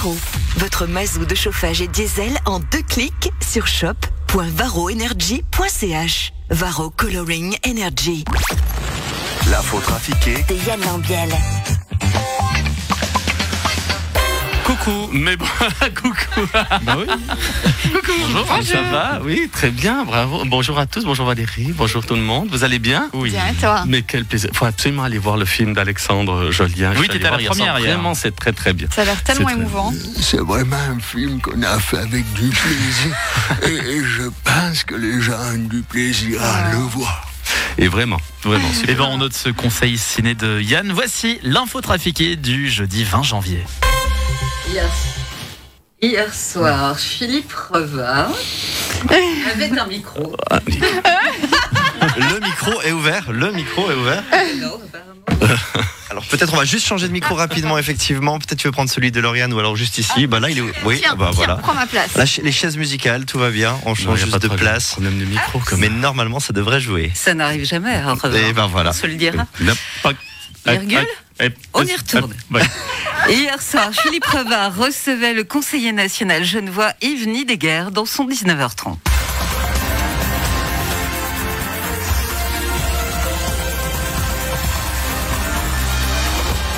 Varro. Votre mazou de chauffage et diesel en deux clics sur shop.varroenergy.ch. Varro Coloring Energy. L'info trafiquée De Yann Lambiel. Coucou, mais bon, coucou. Bah oui. Coucou. Bonjour, Bonjour. ça va Oui, très bien, bravo. Bonjour à tous, bonjour Valérie, bonjour tout le monde. Vous allez bien Oui. Bien, et toi Mais quel plaisir. Il faut absolument aller voir le film d'Alexandre Jolien. Oui, t'étais à la hier première soir. Vraiment, c'est très très bien. Ça a l'air tellement très- émouvant. C'est vraiment un film qu'on a fait avec du plaisir. et, et je pense que les gens ont du plaisir à le voir. Et vraiment, vraiment super. Et ben on note ce conseil ciné de Yann. Voici l'info trafiquée du jeudi 20 janvier. Hier, hier soir, Philippe Revin avait un micro. Le micro est ouvert, le micro est ouvert. Alors, apparemment, Alors peut-être on va juste changer de micro rapidement, effectivement. Peut-être tu veux prendre celui de Lauriane ou alors juste ici. Bah là il est. Oui, Tiens, bah tiens, voilà. prends ma place. Là, les chaises musicales, tout va bien. On change juste pas de place. Problème de micro quand Mais normalement, ça devrait jouer. ça n'arrive jamais à Revin. Et ben voilà. On se le dira. Virgule Eh, eh, On y retourne. eh, ouais. Hier soir, Philippe Revin recevait le conseiller national genevois Yves Nidegger dans son 19h30.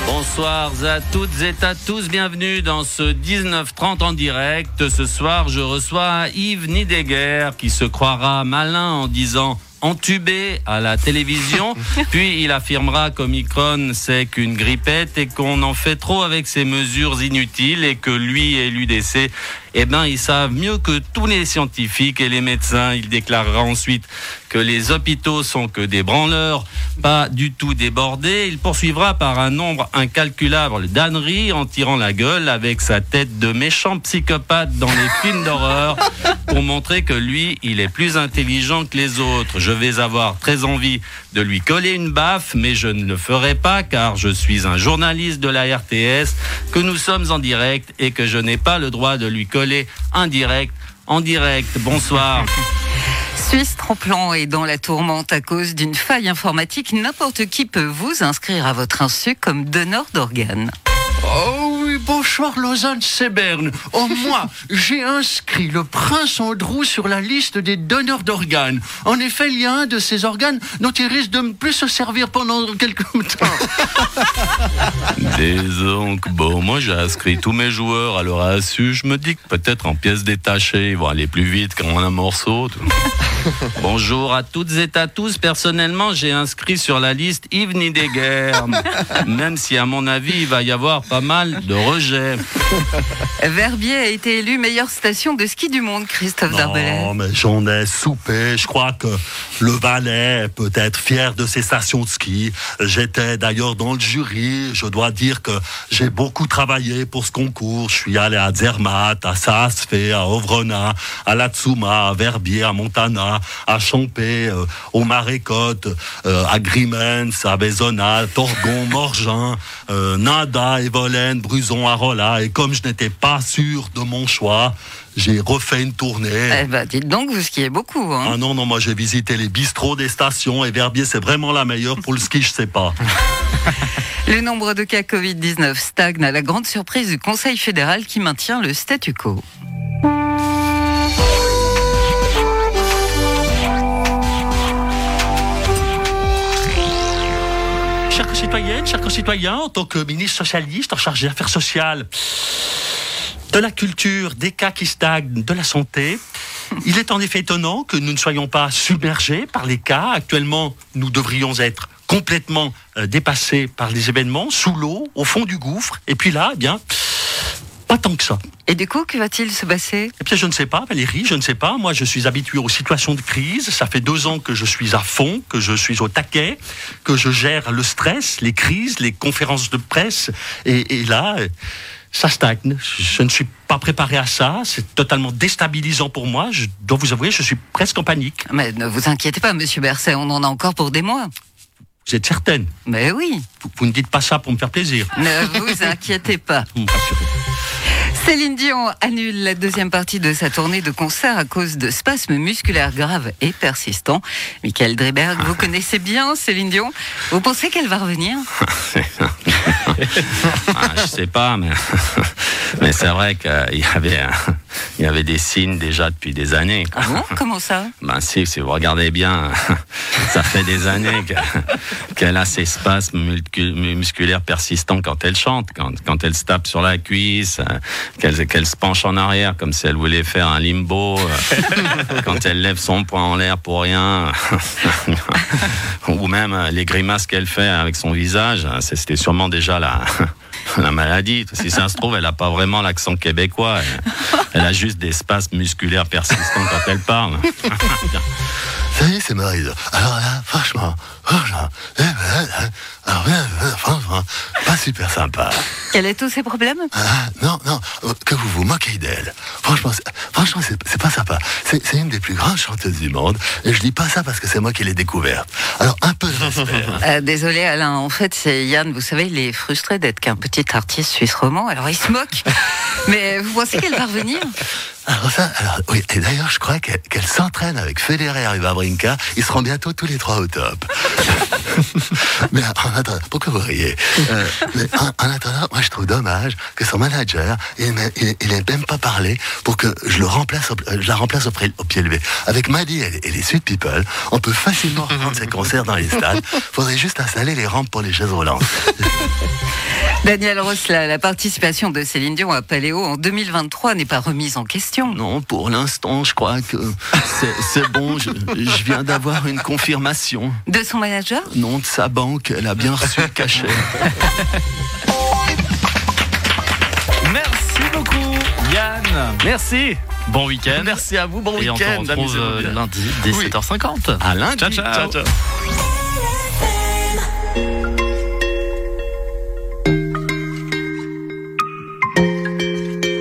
Bonsoir à toutes et à tous, bienvenue dans ce 1930 en direct. Ce soir, je reçois Yves Nidegger qui se croira malin en disant entubé à la télévision, puis il affirmera qu'Omicron c'est qu'une grippette et qu'on en fait trop avec ces mesures inutiles et que lui et l'UDC, eh ben, ils savent mieux que tous les scientifiques et les médecins. Il déclarera ensuite que les hôpitaux sont que des branleurs, pas du tout débordés. Il poursuivra par un nombre incalculable d'âneries en tirant la gueule avec sa tête de méchant psychopathe dans les films d'horreur pour montrer que lui, il est plus intelligent que les autres. Je vais avoir très envie de lui coller une baffe, mais je ne le ferai pas car je suis un journaliste de la RTS, que nous sommes en direct et que je n'ai pas le droit de lui coller un direct en direct. Bonsoir. Suisse Tremplan est dans la tourmente à cause d'une faille informatique. N'importe qui peut vous inscrire à votre insu comme donneur d'organes. Oh oui, bonsoir Lausanne, c'est Berne. Oh moi, j'ai inscrit le prince Andrew sur la liste des donneurs d'organes. En effet, il y a un de ces organes dont il risque de ne plus se servir pendant quelques temps. Disons que bon, moi j'ai inscrit tous mes joueurs à leur insu. Je me dis que peut-être en pièces détachées, ils vont aller plus vite qu'en un morceau. Bonjour à toutes et à tous. Personnellement, j'ai inscrit sur la liste Yves Nidegger. Même si, à mon avis, il va y avoir pas mal de rejets. Verbier a été élu meilleure station de ski du monde, Christophe Darbellet. Non, mais j'en ai soupé. Je crois que le Valais peut être fier de ses stations de ski. J'étais d'ailleurs dans le jury. Je dois dire que j'ai beaucoup travaillé pour ce concours. Je suis allé à Zermatt, à Saasfé, à Ovrona, à Latsuma, à Verbier, à Montana, à Champé, euh, au Marécotte, euh, à Grimens, à Bézona, Torgon, Morgin, euh, Nada, Evolène, Bruson, Arola. Et comme je n'étais pas sûr de mon choix, j'ai refait une tournée. Eh ben, dites donc, vous skiez beaucoup. Hein. Ah non, non, moi j'ai visité les bistrots des stations et Verbier c'est vraiment la meilleure pour le ski, je sais pas. Le nombre de cas Covid-19 stagne à la grande surprise du Conseil fédéral qui maintient le statu quo. Chers concitoyens, en tant que ministre socialiste en charge des affaires sociales, de la culture, des cas qui stagnent, de la santé, il est en effet étonnant que nous ne soyons pas submergés par les cas. Actuellement, nous devrions être complètement euh, dépassés par les événements, sous l'eau, au fond du gouffre. Et puis là, eh bien, pas tant que ça. Et du coup, que va-t-il se passer? Eh bien, je ne sais pas, Valérie, je ne sais pas. Moi, je suis habitué aux situations de crise. Ça fait deux ans que je suis à fond, que je suis au taquet, que je gère le stress, les crises, les conférences de presse. Et, et là, ça stagne. Je ne suis pas préparé à ça. C'est totalement déstabilisant pour moi. Je dois vous avouer, je suis presque en panique. Mais ne vous inquiétez pas, monsieur Berset, on en a encore pour des mois. Vous êtes certaine? Mais oui, vous, vous ne dites pas ça pour me faire plaisir. ne vous inquiétez pas. Vous me rassurez. Céline Dion annule la deuxième partie de sa tournée de concert à cause de spasmes musculaires graves et persistants. Michael Dreberg, vous connaissez bien Céline Dion. Vous pensez qu'elle va revenir? Ah, je sais pas, mais, mais c'est vrai qu'il y avait, il y avait des signes déjà depuis des années. Ah bon? Comment ça? Ben si, si vous regardez bien, ça fait des années que- qu'elle a ces spasmes musculaires persistants quand elle chante, quand, quand elle se tape sur la cuisse, euh, qu'elle se penche en arrière comme si elle voulait faire un limbo, euh, quand elle lève son poing en l'air pour rien, ou même euh, les grimaces qu'elle fait avec son visage, c'était sûrement déjà la... La maladie, si ça se trouve, elle n'a pas vraiment l'accent québécois. Elle, elle a juste des spasmes musculaires persistants quand elle parle. Ça y est, c'est Marie. Alors là, franchement, franchement, eh hein, alors, euh, euh, franchement, pas super sympa. Elle a tous ses problèmes? Ah, non, non, que vous vous moquez d'elle. Franchement, c'est- franchement, c'est pas sympa. C'est une des plus grandes chanteuses du monde. Et je dis pas ça parce que c'est moi qui l'ai découverte. Alors, un peu de respect. hein. Euh, Désolé Alain, en fait c'est Yann, vous savez, il est frustré d'être qu'un petit artiste suisse roman, alors il se moque. Mais vous pensez qu'elle va revenir? Alors ça, alors, oui, et d'ailleurs, je crois qu'elle qu'elle s'entraîne avec Federer et Wawrinka. Ils seront bientôt tous les trois au top. mais en attendant, pourquoi vous riez Euh, mais en, en attendant, moi, je trouve dommage que son manager, il n'ait même pas parlé pour que je le remplace, euh, je la remplace au, pied levé. Avec Maddy et, les- et les Sweet People, on peut facilement reprendre ses concerts dans les stades. Faudrait juste installer les rampes pour les chaises roulantes. Daniel Ross, la, participation de Céline Dion à Paléo en 2023 n'est pas remise en question. Non, pour l'instant, je crois que c'est- c'est bon. Je, je viens d'avoir une confirmation. De son manager Non, de sa banque, elle a bien reçu le cachet. Merci beaucoup, Yann. Merci. Bon week-end. Merci à vous. Bon Et on week-end. retrouve euh, lundi dès Oui. 7h50. À lundi. Ciao, ciao. ciao.